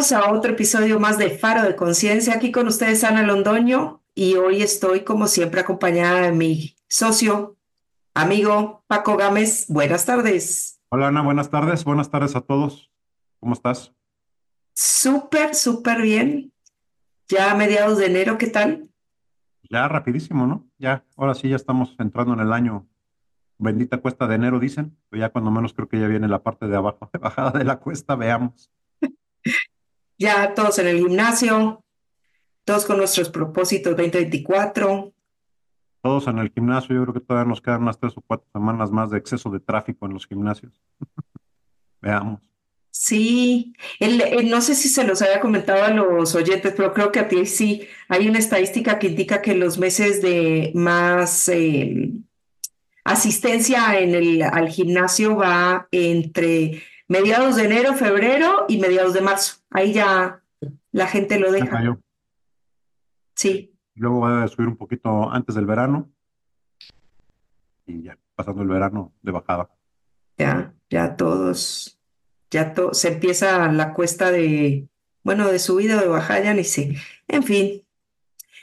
Bienvenidos a otro episodio más de Faro de Conciencia. Aquí con ustedes Ana Londoño y hoy estoy como siempre acompañada de mi socio, amigo Paco Gámez. Buenas tardes. Hola Ana, buenas tardes. Buenas tardes a todos. ¿Cómo estás? Súper, súper bien. Ya a mediados de enero, ¿qué tal? Ya rapidísimo, ¿no? Ya, ahora sí ya estamos entrando en el año. Bendita cuesta de enero, dicen. Pero ya cuando menos creo que ya viene la parte de abajo, de bajada de la cuesta, veamos. Ya todos en el gimnasio, todos con nuestros propósitos 2024. Todos en el gimnasio, yo creo que todavía nos quedan unas tres o cuatro semanas más de exceso de tráfico en los gimnasios. Veamos. Sí, el, no sé si se los había comentado a los oyentes, pero creo que a ti sí. Hay una estadística que indica que los meses de más eh, asistencia en el, al gimnasio va entre mediados de enero, febrero y mediados de marzo. Ahí ya la gente lo deja. Sí. Luego va a subir un poquito antes del verano y ya pasando el verano de bajada. Ya, ya todos, ya se empieza la cuesta de, bueno, de subida o de bajada, ya ni sé. En fin,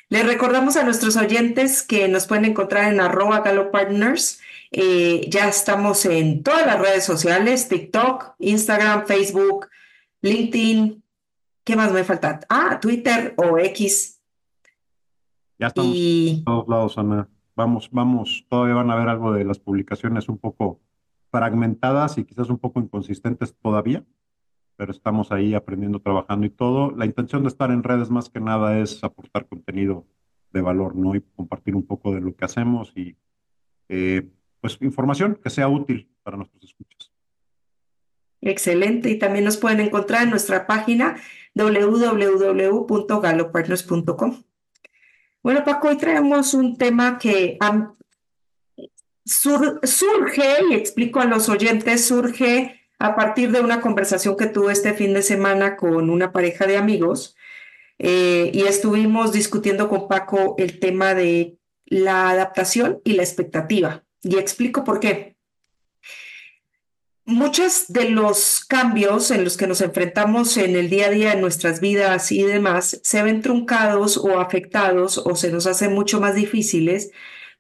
les recordamos a nuestros oyentes que nos pueden encontrar en arroba galopartners eh, ya estamos en todas las redes sociales, TikTok, Instagram, Facebook, LinkedIn. ¿Qué más me falta? Ah, Twitter o X. Ya estamos en todos lados, Ana. Vamos, vamos, todavía van a ver algo de las publicaciones un poco fragmentadas y quizás un poco inconsistentes todavía, pero estamos ahí aprendiendo, trabajando y todo. La intención de estar en redes más que nada es aportar contenido de valor, ¿no? Y compartir un poco de lo que hacemos y eh, pues información que sea útil para nuestros escuchas. Excelente. Y también nos pueden encontrar en nuestra página www.galopartners.com. Bueno, Paco, hoy traemos un tema que surge, y explico a los oyentes, surge a partir de una conversación que tuve este fin de semana con una pareja de amigos eh, y estuvimos discutiendo con Paco el tema de la adaptación y la expectativa. Y explico por qué. Muchos de los cambios en los que nos enfrentamos en el día a día en nuestras vidas y demás se ven truncados o afectados o se nos hacen mucho más difíciles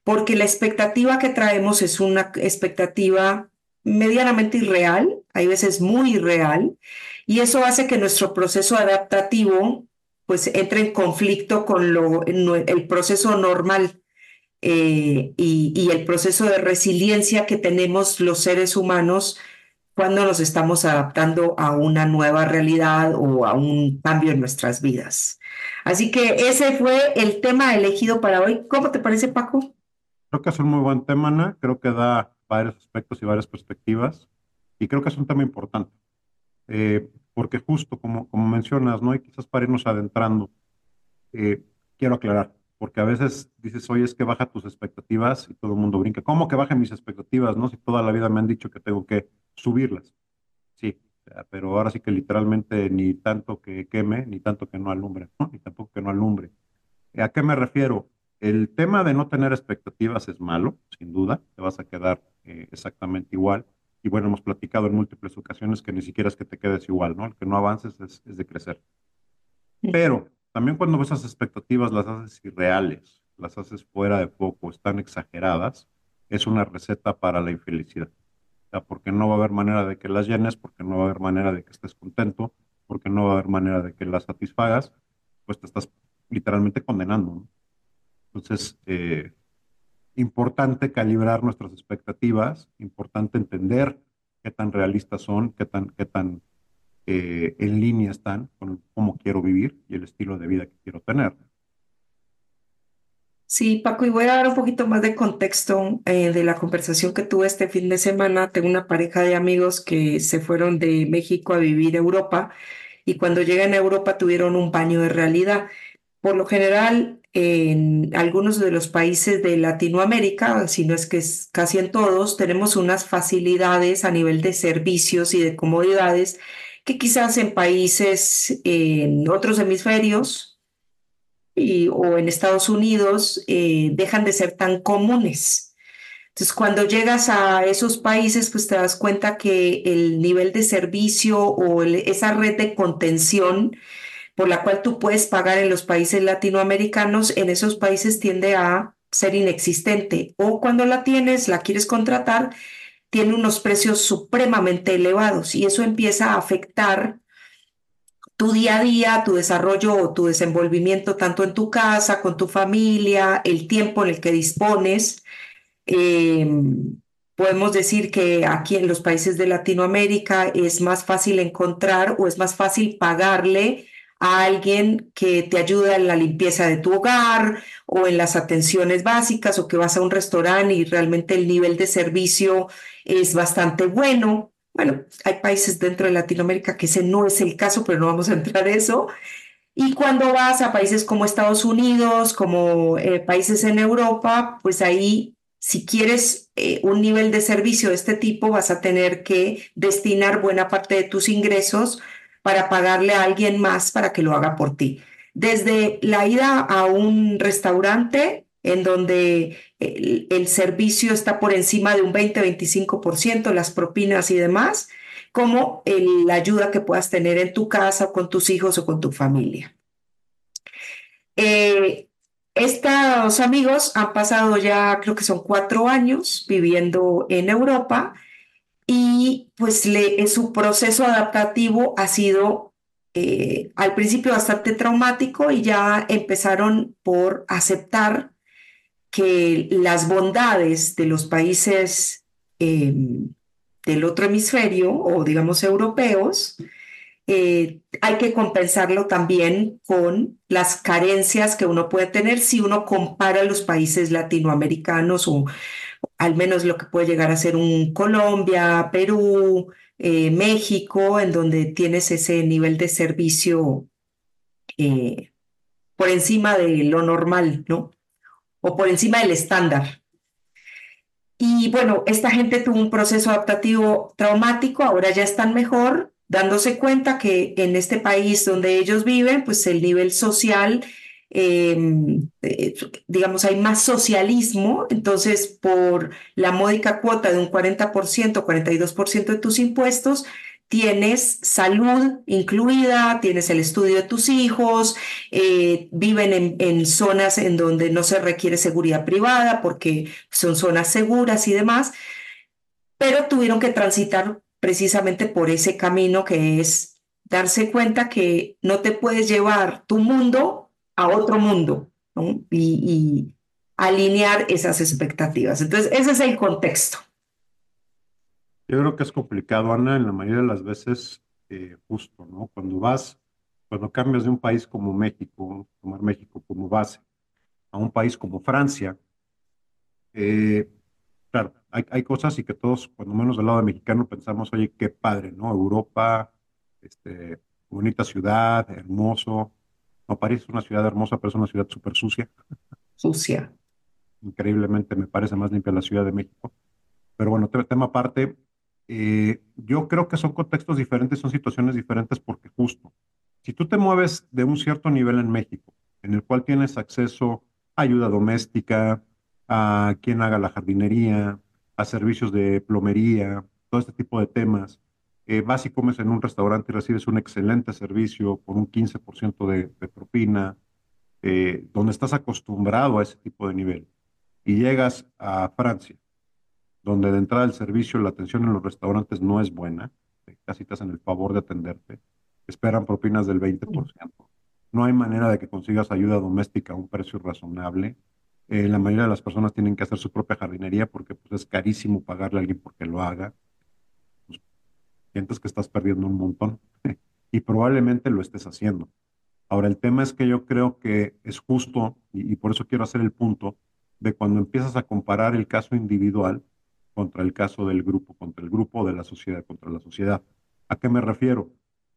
porque la expectativa que traemos es una expectativa medianamente irreal, hay veces muy irreal, y eso hace que nuestro proceso adaptativo pues entre en conflicto con lo, el proceso normal eh, y, el proceso de resiliencia que tenemos los seres humanos cuando nos estamos adaptando a una nueva realidad o a un cambio en nuestras vidas. Así que ese fue el tema elegido para hoy. ¿Cómo te parece, Paco? Creo que es un muy buen tema, Ana. Creo que da varios aspectos y varias perspectivas. Y creo que es un tema importante. Eh, porque justo como, como mencionas, ¿no? Y quizás para irnos adentrando, eh, quiero aclarar porque a veces dices, oye, es que baja tus expectativas y todo el mundo brinca. ¿Cómo que bajen mis expectativas, no? Si toda la vida me han dicho que tengo que subirlas. Sí, pero ahora sí que literalmente ni tanto que queme, ni tanto que no alumbre, ¿no? Ni tampoco que no alumbre. ¿A qué me refiero? El tema de no tener expectativas es malo, sin duda, te vas a quedar eh, exactamente igual. Y bueno, hemos platicado en múltiples ocasiones que ni siquiera es que te quedes igual, ¿no? El que no avances es, es de crecer. Pero también cuando esas expectativas las haces irreales, las haces fuera de poco, están exageradas, es una receta para la infelicidad. O sea, porque no va a haber manera de que las llenes, porque no va a haber manera de que estés contento, porque no va a haber manera de que las satisfagas, pues te estás literalmente condenando. Entonces, eh, importante calibrar nuestras expectativas, importante entender qué tan realistas son, qué tan, qué tan eh, en línea están con cómo quiero vivir y el estilo de vida que quiero tener. Sí, Paco, y voy a dar un poquito más de contexto eh, de la conversación que tuve este fin de semana. Tengo una pareja de amigos que se fueron de México a vivir a Europa y cuando llegan a Europa tuvieron un baño de realidad. Por lo general, en algunos de los países de Latinoamérica, si no es que es casi en todos, tenemos unas facilidades a nivel de servicios y de comodidades que quizás en países, en otros hemisferios y, o en Estados Unidos, eh, dejan de ser tan comunes. Entonces, cuando llegas a esos países, pues te das cuenta que el nivel de servicio o esa red de contención por la cual tú puedes pagar en los países latinoamericanos, en esos países tiende a ser inexistente. O cuando la tienes, la quieres contratar, tiene unos precios supremamente elevados y eso empieza a afectar tu día a día, tu desarrollo o tu desenvolvimiento tanto en tu casa, con tu familia, el tiempo en el que dispones. Eh, podemos decir que aquí en los países de Latinoamérica es más fácil encontrar o es más fácil pagarle a alguien que te ayuda en la limpieza de tu hogar o en las atenciones básicas o que vas a un restaurante y realmente el nivel de servicio es bastante bueno. Bueno, hay países dentro de Latinoamérica que ese no es el caso, pero no vamos a entrar en eso. Y cuando vas a países como Estados Unidos, como eh, países en Europa, pues ahí, si quieres eh, un nivel de servicio de este tipo, vas a tener que destinar buena parte de tus ingresos para pagarle a alguien más para que lo haga por ti. Desde la ida a un restaurante en donde el, el servicio está por encima de un 20-25%, las propinas y demás, como la ayuda que puedas tener en tu casa con tus hijos o con tu familia. Eh, estos amigos han pasado ya, creo que son cuatro años viviendo en Europa y pues eh, su proceso adaptativo ha sido eh, al principio bastante traumático y ya empezaron por aceptar que las bondades de los países eh, del otro hemisferio o digamos europeos eh, hay que compensarlo también con las carencias que uno puede tener si uno compara los países latinoamericanos o al menos lo que puede llegar a ser un Colombia, Perú, eh, México, en donde tienes ese nivel de servicio eh, por encima de lo normal, ¿no? O por encima del estándar. Y bueno, esta gente tuvo un proceso adaptativo traumático, ahora ya están mejor, dándose cuenta que en este país donde ellos viven, pues el nivel social, eh, eh, digamos, hay más socialismo, entonces por la módica cuota de un 40%, 42% de tus impuestos, tienes salud incluida, tienes el estudio de tus hijos, eh, viven en, en zonas en donde no se requiere seguridad privada porque son zonas seguras y demás, pero tuvieron que transitar precisamente por ese camino que es darse cuenta que no te puedes llevar tu mundo a otro mundo, y alinear esas expectativas. Entonces, ese es el contexto. Yo creo que es complicado, Ana, en la mayoría de las veces, eh, justo, ¿no? Cuando vas, cuando cambias de un país como México, tomar México como base, a un país como Francia, eh, claro, hay, hay cosas y que todos, cuando menos del lado mexicano, pensamos, oye, qué padre, ¿no? Europa, este, bonita ciudad, hermoso. No, París es una ciudad hermosa, pero es una ciudad súper sucia. Sucia. Increíblemente me parece más limpia la Ciudad de México. Pero bueno, te- tema aparte, eh, yo creo que son contextos diferentes, son situaciones diferentes porque justo, si tú te mueves de un cierto nivel en México, en el cual tienes acceso a ayuda doméstica, a quien haga la jardinería, a servicios de plomería, todo este tipo de temas, eh, vas y comes en un restaurante y recibes un excelente servicio por un 15% de, de propina, eh, donde estás acostumbrado a ese tipo de nivel, y llegas a Francia donde de entrada el servicio, la atención en los restaurantes no es buena, eh, casi te hacen el favor de atenderte, esperan propinas del 20%. No hay manera de que consigas ayuda doméstica a un precio razonable. Eh, la mayoría de las personas tienen que hacer su propia jardinería porque pues, es carísimo pagarle a alguien porque lo haga. Sientes que estás perdiendo un montón y probablemente lo estés haciendo. Ahora, el tema es que yo creo que es justo, y, y por eso quiero hacer el punto, de cuando empiezas a comparar el caso individual contra el caso del grupo, contra el grupo de la sociedad, contra la sociedad. ¿A qué me refiero?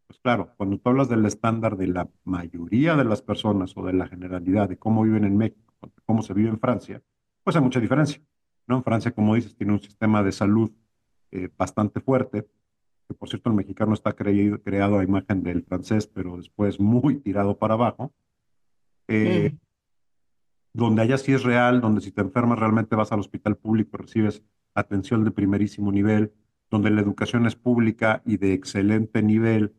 Pues claro, cuando tú hablas del estándar de la mayoría de las personas o de la generalidad de cómo viven en México, cómo se vive en Francia, pues hay mucha diferencia. ¿no? En Francia, como dices, tiene un sistema de salud eh, bastante fuerte, que por cierto el mexicano está creído, creado a imagen del francés, pero después muy tirado para abajo. Eh, Mm. donde allá sí es real, donde si te enfermas realmente vas al hospital público, recibes atención de primerísimo nivel, donde la educación es pública y de excelente nivel,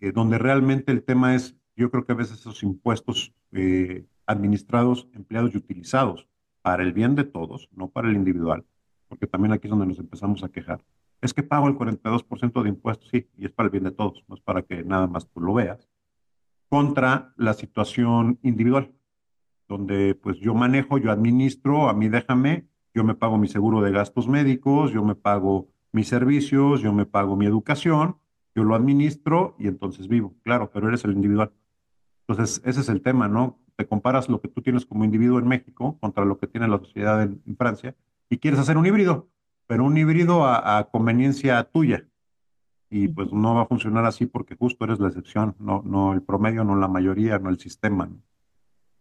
eh, donde realmente el tema es, yo creo que a veces esos impuestos eh, administrados, empleados y utilizados para el bien de todos, no para el individual, porque también aquí es donde nos empezamos a quejar. Es que pago el 42% de impuestos, sí, y es para el bien de todos, no es para que nada más tú lo veas, contra la situación individual, donde pues yo manejo, yo administro, a mí déjame, yo me pago mi seguro de gastos médicos, yo me pago mis servicios, yo me pago mi educación, yo lo administro y entonces vivo, claro, pero eres el individual. Entonces, ese es el tema, ¿no? Te comparas lo que tú tienes como individuo en México contra lo que tiene la sociedad en, Francia y quieres hacer un híbrido, pero un híbrido a, conveniencia tuya. Y pues no va a funcionar así porque justo eres la excepción, no, no el promedio, no la mayoría, no el sistema.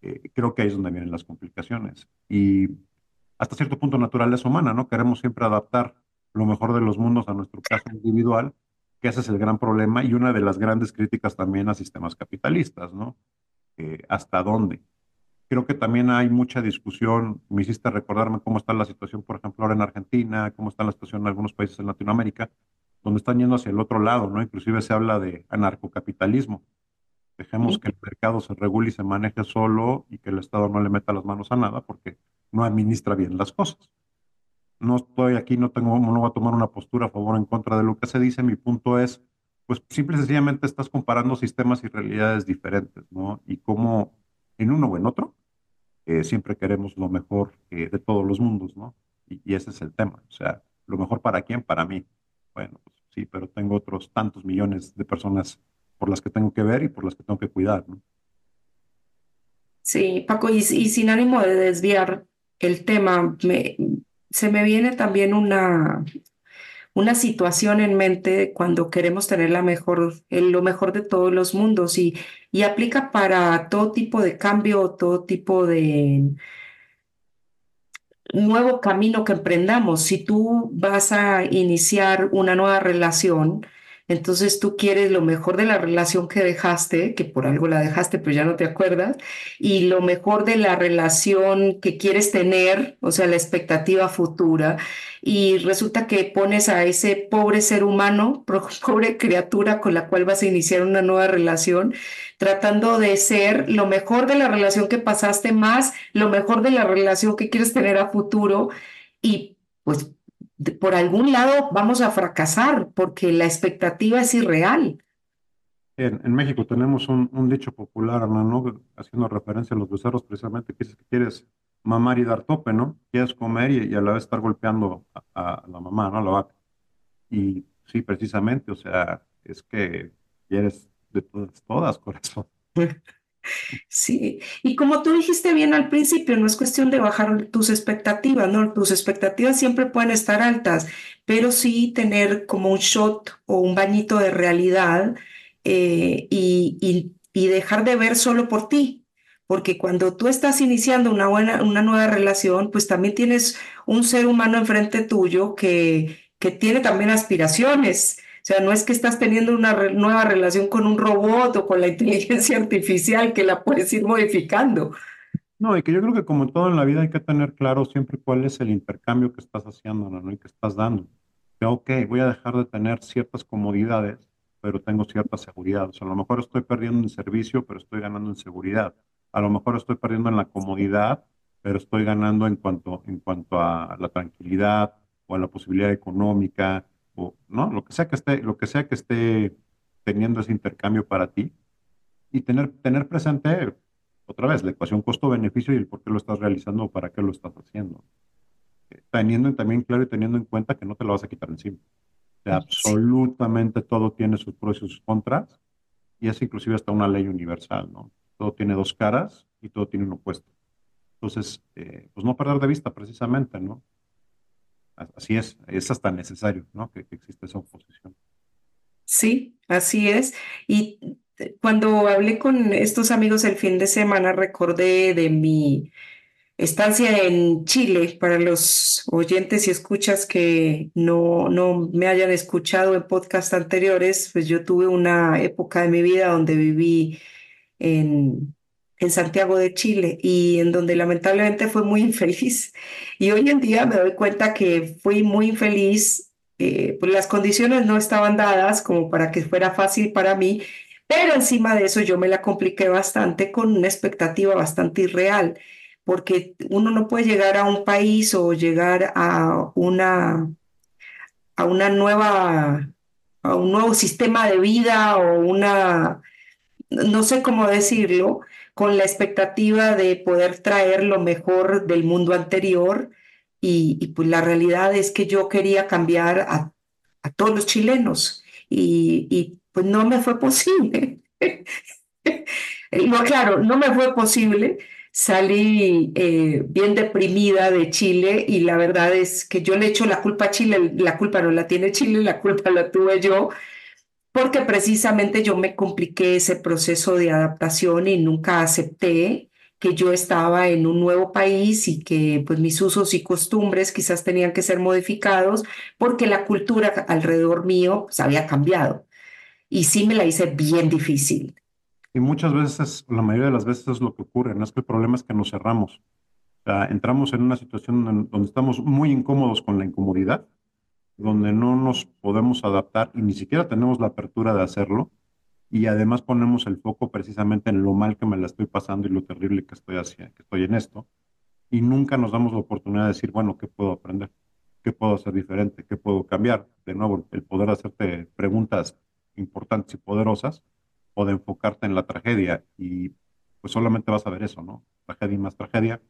Eh, creo que ahí es donde vienen las complicaciones. Y hasta cierto punto naturaleza humana, ¿no? Queremos siempre adaptar lo mejor de los mundos a nuestro caso individual, que ese es el gran problema y una de las grandes críticas también a sistemas capitalistas, ¿no? Eh, ¿Hasta dónde? Creo que también hay mucha discusión, me hiciste recordarme cómo está la situación, por ejemplo, ahora en Argentina, cómo está la situación en algunos países en Latinoamérica, donde están yendo hacia el otro lado, ¿no? Inclusive se habla de anarcocapitalismo. Dejemos que el mercado se regule y se maneje solo y que el Estado no le meta las manos a nada porque no administra bien las cosas no estoy aquí, no tengo, no voy a tomar una postura a favor o en contra de lo que se dice. Mi punto es, pues simple y sencillamente estás comparando sistemas y realidades diferentes, ¿no? Y como en uno o en otro, siempre queremos lo mejor eh, de todos los mundos, ¿no? Y, ese es el tema. O sea, lo mejor para quién, para mí. Bueno, pues sí, pero tengo otros tantos millones de personas por las que tengo que ver y por las que tengo que cuidar, ¿no? Sí, Paco, y, y sin ánimo de desviar el tema, me, se me viene también una, una situación en mente cuando queremos tener la mejor, lo mejor de todos los mundos y, y aplica para todo tipo de cambio, todo tipo de nuevo camino que emprendamos. Si tú vas a iniciar una nueva relación, entonces tú quieres lo mejor de la relación que dejaste, que por algo la dejaste, pero ya no te acuerdas, y lo mejor de la relación que quieres tener, o sea, la expectativa futura, y resulta que pones a ese pobre ser humano, pobre criatura con la cual vas a iniciar una nueva relación, tratando de ser lo mejor de la relación que pasaste más lo mejor de la relación que quieres tener a futuro, y pues por algún lado vamos a fracasar porque la expectativa es irreal. En, México tenemos un, dicho popular, ¿no? haciendo referencia a los becerros precisamente, que dice que quieres mamar y dar tope, ¿no? Quieres comer y, a la vez estar golpeando a, la mamá, ¿no? A la vaca. Y sí, precisamente, o sea, es que quieres de todas, todas, corazón. Sí, y como tú dijiste bien al principio, no es cuestión de bajar tus expectativas, ¿no? Tus expectativas siempre pueden estar altas, pero sí tener como un shot o un bañito de realidad eh, y, y, dejar de ver solo por ti, porque cuando tú estás iniciando una, buena, una nueva relación, pues también tienes un ser humano enfrente tuyo que, que tiene también aspiraciones sea, no es que estás teniendo una nueva relación con un robot o con la inteligencia artificial que la puedes ir modificando. No, y que yo creo que como todo en la vida hay que tener claro siempre cuál es el intercambio que estás haciendo, ¿no? Y que estás dando. Que, ok, voy a dejar de tener ciertas comodidades, pero tengo cierta seguridad. O sea, a lo mejor estoy perdiendo en servicio, pero estoy ganando en seguridad. A lo mejor estoy perdiendo en la comodidad, pero estoy ganando en cuanto, en cuanto a la tranquilidad o a la posibilidad económica o no, lo que sea que esté, lo que sea que esté teniendo ese intercambio para ti y tener, tener presente otra vez la ecuación costo-beneficio y el por qué lo estás realizando o para qué lo estás haciendo. Eh, teniendo también claro y teniendo en cuenta que no te lo vas a quitar encima. absolutamente todo tiene sus pros y sus contras y es inclusive hasta una ley universal, ¿no? Todo tiene dos caras y todo tiene un opuesto. Entonces, eh, pues no perder de vista precisamente, ¿no? Así es, es hasta necesario, ¿no? Que, existe esa oposición. Sí, así es. Y cuando hablé con estos amigos el fin de semana, recordé de mi estancia en Chile, para los oyentes y escuchas que no, no me hayan escuchado en podcast anteriores, pues yo tuve una época de mi vida donde viví en en Santiago de Chile y en donde lamentablemente fue muy infeliz. Y hoy en día me doy cuenta que fui muy infeliz, eh, pues las condiciones no estaban dadas como para que fuera fácil para mí, pero encima de eso yo me la compliqué bastante con una expectativa bastante irreal, porque uno no puede llegar a un país o llegar a una, a una nueva, a un nuevo sistema de vida o una, no sé cómo decirlo, con la expectativa de poder traer lo mejor del mundo anterior y, pues la realidad es que yo quería cambiar a, todos los chilenos y, y, pues no me fue posible. no, claro, no me fue posible. Salí eh, bien deprimida de Chile y la verdad es que yo le echo la culpa a Chile, la culpa no la tiene Chile, la culpa la tuve yo porque precisamente yo me compliqué ese proceso de adaptación y nunca acepté que yo estaba en un nuevo país y que pues mis usos y costumbres quizás tenían que ser modificados porque la cultura alrededor mío pues, había cambiado. Y sí me la hice bien difícil. Y muchas veces, la mayoría de las veces es lo que ocurre, no es que el problema es que nos cerramos. Entramos en una situación donde estamos muy incómodos con la incomodidad donde no nos podemos adaptar y ni siquiera tenemos la apertura de hacerlo, y además ponemos el foco precisamente en lo mal que me la estoy pasando y lo terrible que estoy haciendo, que estoy en esto, y nunca nos damos la oportunidad de decir, bueno, ¿qué puedo aprender? ¿Qué puedo hacer diferente? ¿Qué puedo cambiar? De nuevo, el poder hacerte preguntas importantes y poderosas o de enfocarte en la tragedia y pues solamente vas a ver eso, ¿no? Tragedia y más tragedia,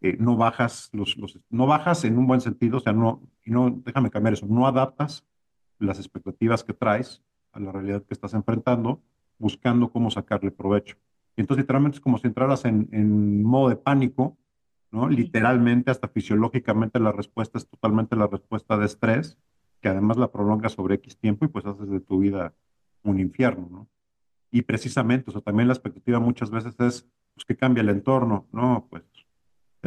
eh, no bajas los, los, no bajas en un buen sentido, o sea, no, y no, déjame cambiar eso, no adaptas las expectativas que traes a la realidad que estás enfrentando, buscando cómo sacarle provecho. Y entonces literalmente es como si entraras en, en modo de pánico, ¿no? Literalmente, hasta fisiológicamente la respuesta es totalmente la respuesta de estrés, que además la prolonga sobre X tiempo y pues haces de tu vida un infierno, ¿no? Y precisamente, o sea, también la expectativa muchas veces es, pues, que cambia el entorno, ¿no? Pues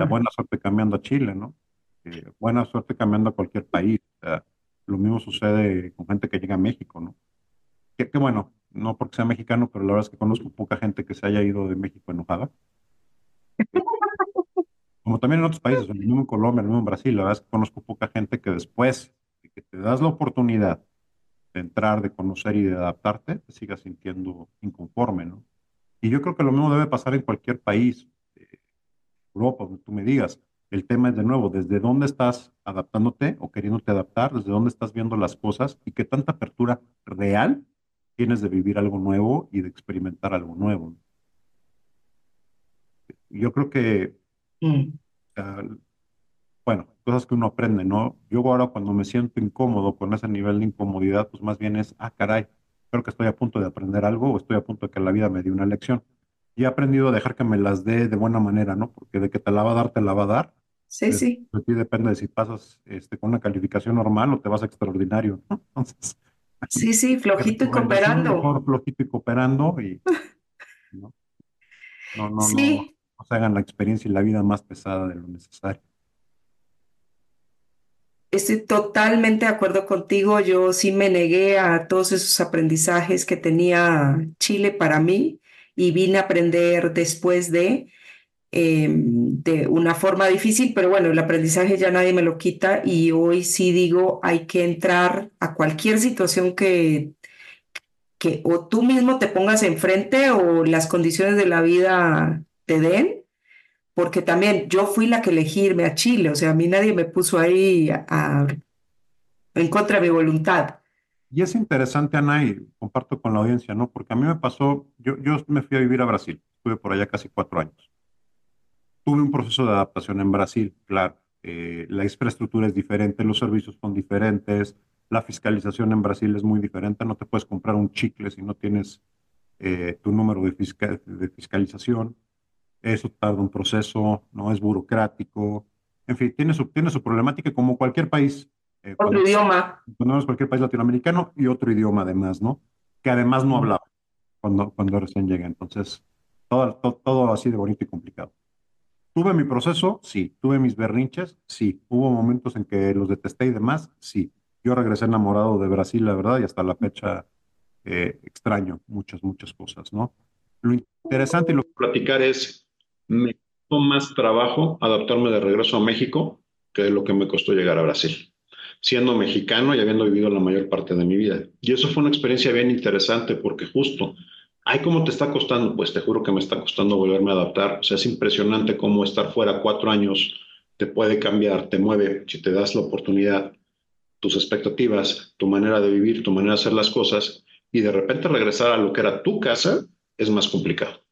buena suerte cambiando a Chile, ¿no? Eh, buena suerte cambiando a cualquier país. lo mismo sucede con gente que llega a México, ¿no? Que, bueno, no porque sea mexicano, pero la verdad es que conozco poca gente que se haya ido de México enojada. Como también en otros países, lo mismo en Colombia, lo mismo en Brasil, la verdad es que conozco poca gente que después de que te das la oportunidad de entrar, de conocer y de adaptarte, te sigas sintiendo inconforme, ¿no? Y yo creo que lo mismo debe pasar en cualquier país. Europa, donde tú me digas. El tema es de nuevo, desde dónde estás adaptándote o queriéndote adaptar, desde dónde estás viendo las cosas y qué tanta apertura real tienes de vivir algo nuevo y de experimentar algo nuevo. Yo creo que, mm. bueno, cosas que uno aprende, ¿no? Yo ahora cuando me siento incómodo con ese nivel de incomodidad, pues más bien es, ah, caray, creo que estoy a punto de aprender algo o estoy a punto de que la vida me dé una lección y he aprendido a dejar que me las dé de buena manera, ¿no? Porque de que te la va a dar, te la va a dar. Sí, sí. De ti depende de si pasas este, con una calificación normal o te vas extraordinario, ¿no? Entonces. Sí, sí, flojito y cooperando. Mejor flojito y cooperando y. ¿no? No, no, sí. no, se hagan la experiencia y la vida más pesada de lo necesario. Estoy totalmente de acuerdo contigo. Yo sí me negué a todos esos aprendizajes que tenía Chile para mí y vine a aprender después de, em, de una forma difícil, pero bueno, el aprendizaje ya nadie me lo quita y hoy sí digo, hay que entrar a cualquier situación que, que o tú mismo te pongas enfrente o las condiciones de la vida te den, porque también yo fui la que elegí irme a Chile, o sea, a mí nadie me puso ahí en contra de mi voluntad. Y es interesante, Ana, y comparto con la audiencia, ¿no? Porque a mí me pasó, yo, yo me fui a vivir a Brasil, estuve por allá casi cuatro años. Tuve un proceso de adaptación en Brasil, claro. Eh, la infraestructura es diferente, los servicios son diferentes, la fiscalización en Brasil es muy diferente, no te puedes comprar un chicle si no tienes eh, tu número de, de fiscalización. Eso tarda un proceso, no es burocrático. En fin, tiene su, tiene su problemática como cualquier país eh, otro idioma. Cuando cualquier país latinoamericano y otro idioma además, ¿no? Que además no hablaba cuando, cuando recién llegué. Entonces, todo, todo, así de bonito y complicado. ¿Tuve mi proceso? Sí. ¿Tuve mis berrinches? Sí. ¿Hubo momentos en que los detesté y demás? Sí. Yo regresé enamorado de Brasil, la verdad, y hasta la fecha eh, extraño muchas, muchas cosas, ¿no? Lo interesante y lo que platicar es, me costó más trabajo adaptarme de regreso a México que lo que me costó llegar a Brasil, siendo mexicano y habiendo vivido la mayor parte de mi vida. Y eso fue una experiencia bien interesante porque justo, ay, ¿cómo te está costando? Pues te juro que me está costando volverme a adaptar. O sea, es impresionante cómo estar fuera cuatro años te puede cambiar, te mueve, si te das la oportunidad, tus expectativas, tu manera de vivir, tu manera de hacer las cosas, y de repente regresar a lo que era tu casa es más complicado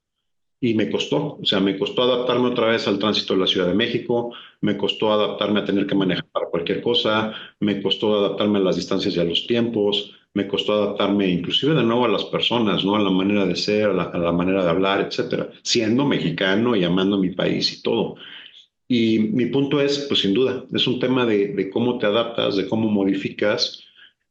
y me costó, o sea, me costó adaptarme otra vez al tránsito de la Ciudad de México, me costó adaptarme a tener que manejar para cualquier cosa, me costó adaptarme a las distancias y a los tiempos, me costó adaptarme inclusive de nuevo a las personas, ¿no? A la manera de ser, a la, manera de hablar, etcétera, siendo mexicano y amando mi país y todo. Y mi punto es, pues sin duda, es un tema de, de cómo te adaptas, de cómo modificas.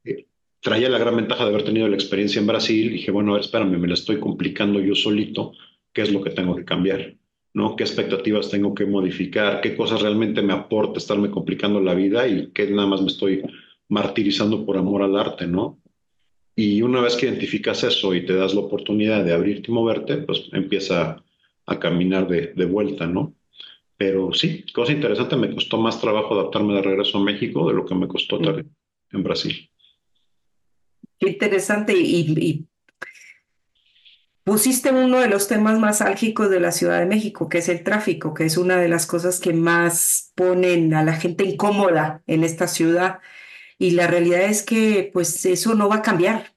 Eh, traía la gran ventaja de haber tenido la experiencia en Brasil. Dije, bueno, a ver, espérame, me la estoy complicando yo solito qué es lo que tengo que cambiar, ¿no? ¿Qué expectativas tengo que modificar? ¿Qué cosas realmente me aporta estarme complicando la vida y qué nada más me estoy martirizando por amor al arte, ¿no? Y una vez que identificas eso y te das la oportunidad de abrirte y moverte, pues empieza a caminar de, de vuelta, ¿no? Pero sí, cosa interesante, me costó más trabajo adaptarme de regreso a México de lo que me costó en Brasil. Qué interesante y, y Pusiste uno de los temas más álgicos de la Ciudad de México, que es el tráfico, que es una de las cosas que más ponen a la gente incómoda en esta ciudad. Y la realidad es que pues eso no va a cambiar.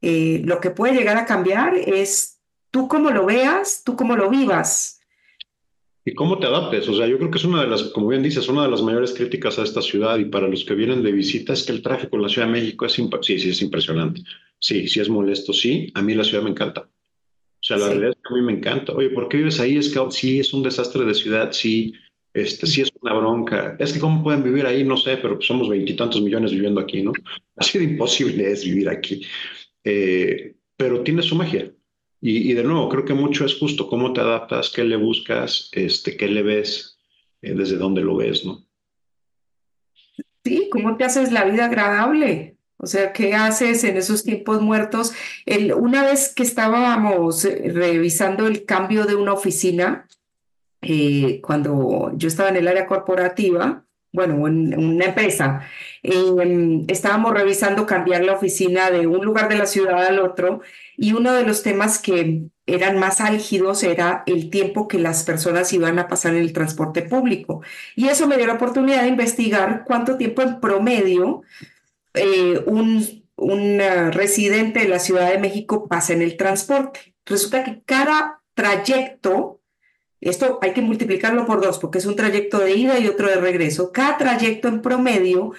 Eh, lo que puede llegar a cambiar es tú cómo lo veas, tú cómo lo vivas. Y cómo te adaptes. O sea, yo creo que es una de las, como bien dices, una de las mayores críticas a esta ciudad y para los que vienen de visita es que el tráfico en la Ciudad de México es, sí, sí, es impresionante. Sí, sí es molesto, sí. A mí la ciudad me encanta. O sea, la realidad es que a mí me encanta. Oye, ¿por qué vives ahí? Es que sí, es un desastre de ciudad, sí, este, sí es una bronca. Es que cómo pueden vivir ahí, no sé, pero somos veintitantos millones viviendo aquí, ¿no? Así de imposible es vivir aquí. Eh, pero tiene su magia. Y, de nuevo, creo que mucho es justo cómo te adaptas, qué le buscas, este, qué le ves, eh, desde dónde lo ves, ¿no? Sí, cómo te haces la vida agradable. O sea, ¿qué haces en esos tiempos muertos? Una vez que estábamos eh, revisando el cambio de una oficina, eh, cuando yo estaba en el área corporativa, bueno, en, una empresa, em, estábamos revisando cambiar la oficina de un lugar de la ciudad al otro y uno de los temas que eran más álgidos era el tiempo que las personas iban a pasar en el transporte público. Y eso me dio la oportunidad de investigar cuánto tiempo en promedio eh, un, residente de la Ciudad de México pasa en el transporte. Resulta que cada trayecto, esto hay que multiplicarlo por dos porque es un trayecto de ida y otro de regreso, cada trayecto en promedio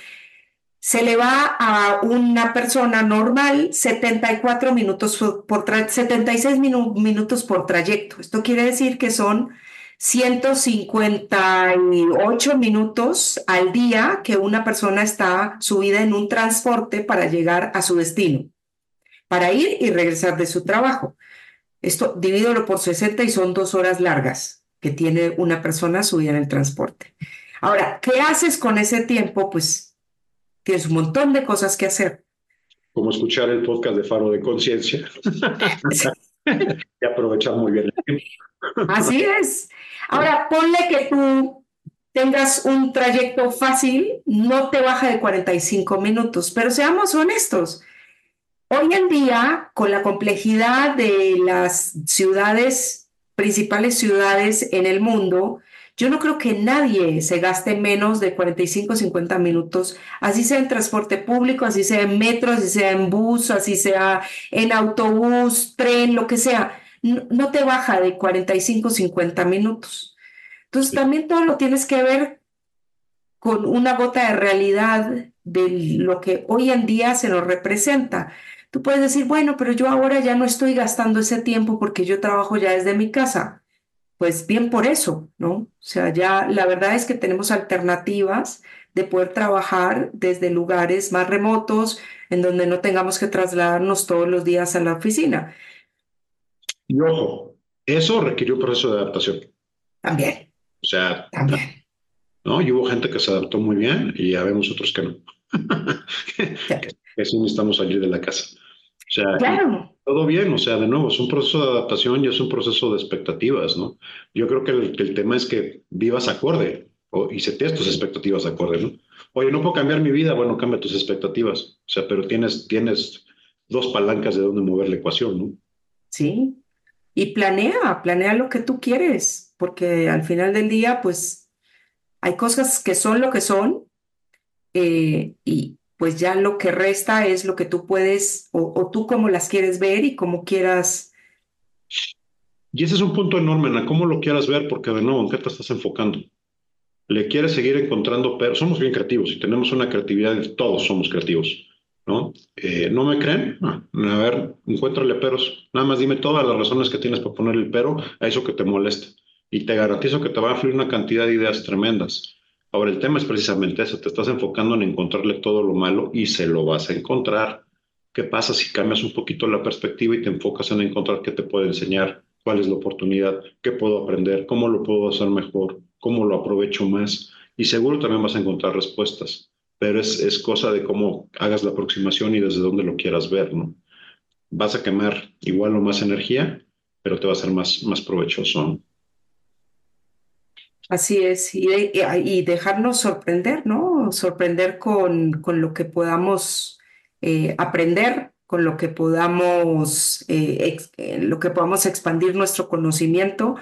se le va a una persona normal 74 minutos por, 76 minutos por trayecto. Esto quiere decir que son 158 minutos al día que una persona está subida en un transporte para llegar a su destino, para ir y regresar de su trabajo. Esto divídelo por 60 y son dos horas largas que tiene una persona subida en el transporte. Ahora, ¿qué haces con ese tiempo? Pues tienes un montón de cosas que hacer. Como escuchar el podcast de Faro de Conciencia. y aprovechar muy bien el tiempo. Así es. Ahora, ponle que tú tengas un trayecto fácil, no te baja de 45 minutos, pero seamos honestos. Hoy en día, con la complejidad de las ciudades, principales ciudades en el mundo, yo no creo que nadie se gaste menos de 45 50 minutos, así sea en transporte público, así sea en metro, así sea en bus, así sea en autobús, tren, lo que sea no, te baja de 45, 50 minutos. Entonces también todo lo tienes que ver con una gota de realidad de lo que hoy en día se nos representa. Tú puedes decir, bueno, pero yo ahora ya no estoy gastando ese tiempo porque yo trabajo ya desde mi casa. Pues bien por eso, ¿no? O sea, ya la verdad es que tenemos alternativas de poder trabajar desde lugares más remotos en donde no tengamos que trasladarnos todos los días a la oficina. Y ojo, eso requirió un proceso de adaptación. También. O sea, también. ¿no? Y hubo gente que se adaptó muy bien y ya vemos otros que no. que, sí necesitamos salir de la casa. O sea, todo bien, o sea, de nuevo, es un proceso de adaptación y es un proceso de expectativas, ¿no? Yo creo que el, tema es que vivas acorde o, y setees tus expectativas acorde, ¿no? Oye, no puedo cambiar mi vida, bueno, cambia tus expectativas, o sea, pero tienes, tienes dos palancas de dónde mover la ecuación, ¿no? Sí, y planea, planea lo que tú quieres, porque al final del día, pues, hay cosas que son lo que son eh, y pues ya lo que resta es lo que tú puedes o, tú cómo las quieres ver y cómo quieras. Y ese es un punto enorme, Ana, cómo lo quieras ver, porque de nuevo, ¿en qué te estás enfocando? Le quieres seguir encontrando, pero somos bien creativos y tenemos una creatividad, todos somos creativos, ¿no? Eh, ¿No me creen? Ah, a ver, encuéntrale peros. Nada más dime todas las razones que tienes para poner el pero a eso que te molesta. Y te garantizo que te va a fluir una cantidad de ideas tremendas. Ahora, el tema es precisamente eso, te estás enfocando en encontrarle todo lo malo y se lo vas a encontrar. ¿Qué pasa si cambias un poquito la perspectiva y te enfocas en encontrar qué te puede enseñar, cuál es la oportunidad, qué puedo aprender, cómo lo puedo hacer mejor, cómo lo aprovecho más? Y seguro también vas a encontrar respuestas, pero es, es cosa de cómo hagas la aproximación y desde dónde lo quieras ver, ¿no? Vas a quemar igual o más energía, pero te va a ser más, más provechoso. Así es, y, dejarnos sorprender, ¿no? Sorprender con, con lo que podamos eh, aprender, con lo que podamos, eh, eh, lo que podamos expandir nuestro conocimiento,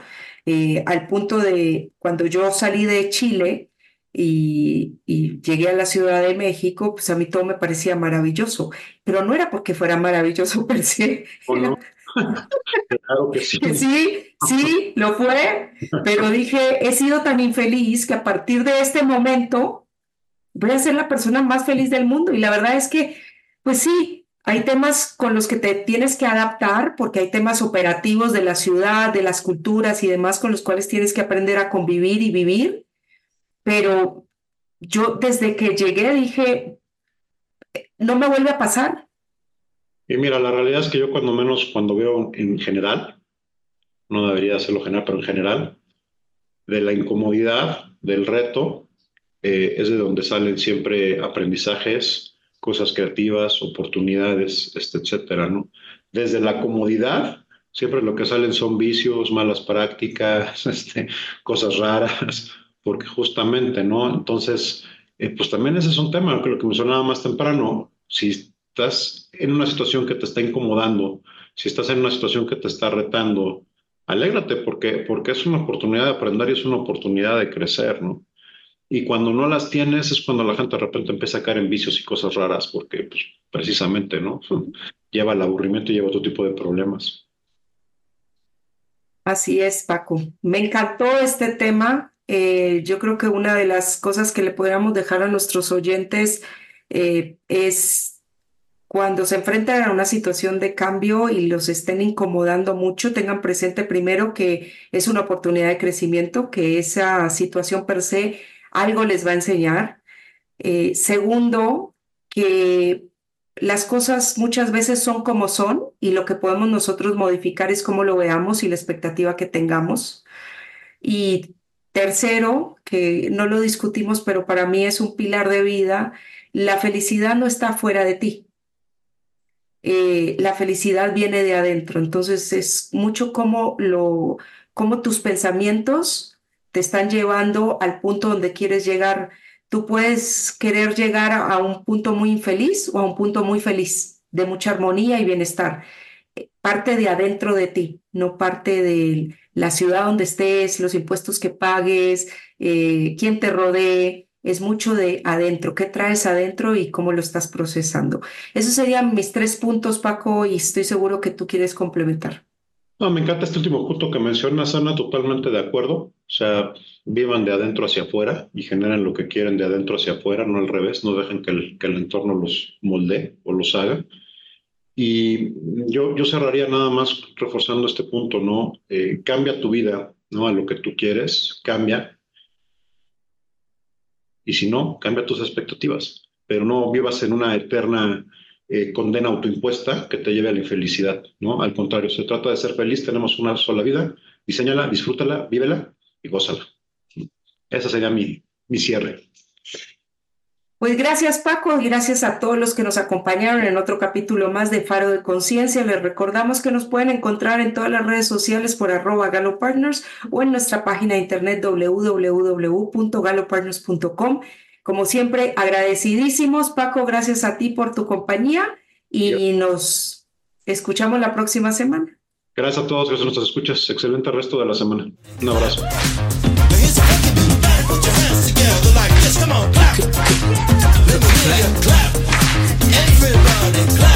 al punto de cuando yo salí de Chile y, y, llegué a la Ciudad de México, pues a mí todo me parecía maravilloso, pero no era porque fuera maravilloso per se, claro que sí. Sí, sí, lo fue, pero dije, he sido tan infeliz que a partir de este momento voy a ser la persona más feliz del mundo. Y la verdad es que, pues sí, hay temas con los que te tienes que adaptar porque hay temas operativos de la ciudad, de las culturas y demás con los cuales tienes que aprender a convivir y vivir. Pero yo desde que llegué dije, no me vuelve a pasar. Y mira, la realidad es que yo cuando menos, cuando veo en general, no debería hacerlo general, pero en general, de la incomodidad, del reto, eh, es de donde salen siempre aprendizajes, cosas creativas, oportunidades, este, etcétera, ¿no? Desde la comodidad, siempre lo que salen son vicios, malas prácticas, este, cosas raras, porque justamente, ¿no? Entonces, eh, pues también ese es un tema, que lo que mencionaba más temprano, si estás en una situación que te está incomodando, si estás en una situación que te está retando, alégrate porque, porque es una oportunidad de aprender y es una oportunidad de crecer, ¿no? Y cuando no las tienes es cuando la gente de repente empieza a caer en vicios y cosas raras, porque pues, precisamente, ¿no? lleva el aburrimiento y lleva otro tipo de problemas. Así es, Paco. Me encantó este tema. Eh, yo creo que una de las cosas que le podríamos dejar a nuestros oyentes eh, es cuando se enfrentan a una situación de cambio y los estén incomodando mucho, tengan presente primero que es una oportunidad de crecimiento, que esa situación per se algo les va a enseñar. Eh, segundo, que las cosas muchas veces son como son y lo que podemos nosotros modificar es cómo lo veamos y la expectativa que tengamos. Y tercero, que no lo discutimos, pero para mí es un pilar de vida, la felicidad no está fuera de ti eh, la felicidad viene de adentro. Entonces es mucho como, lo, como tus pensamientos te están llevando al punto donde quieres llegar. Tú puedes querer llegar a, un punto muy infeliz o a un punto muy feliz, de mucha armonía y bienestar. Eh, parte de adentro de ti, no parte de la ciudad donde estés, los impuestos que pagues, eh, quién te rodee, es mucho de adentro, qué traes adentro y cómo lo estás procesando. Esos serían mis tres puntos, Paco, y estoy seguro que tú quieres complementar. No, me encanta este último punto que mencionas, Ana, totalmente de acuerdo. O sea, vivan de adentro hacia afuera y generen lo que quieren de adentro hacia afuera, no al revés, no dejen que el, que el entorno los moldee o los haga. Y yo, yo cerraría nada más reforzando este punto, ¿no? Eh, cambia tu vida, ¿no? A lo que tú quieres, cambia, y si no, cambia tus expectativas, pero no vivas en una eterna eh, condena autoimpuesta que te lleve a la infelicidad, ¿no? Al contrario, se trata de ser feliz, tenemos una sola vida, diseñala, disfrútala, vívela y gózala. Ese sería mi, mi cierre. Pues gracias Paco y gracias a todos los que nos acompañaron en otro capítulo más de Faro de Conciencia. Les recordamos que nos pueden encontrar en todas las redes sociales por arroba galopartners o en nuestra página de internet www.galopartners.com. Como siempre, agradecidísimos Paco, gracias a ti por tu compañía y nos escuchamos la próxima semana. Gracias a todos que nos escuchas. Excelente resto de la semana. Un abrazo. Come on, clap. Let me hear you clap. Everybody clap.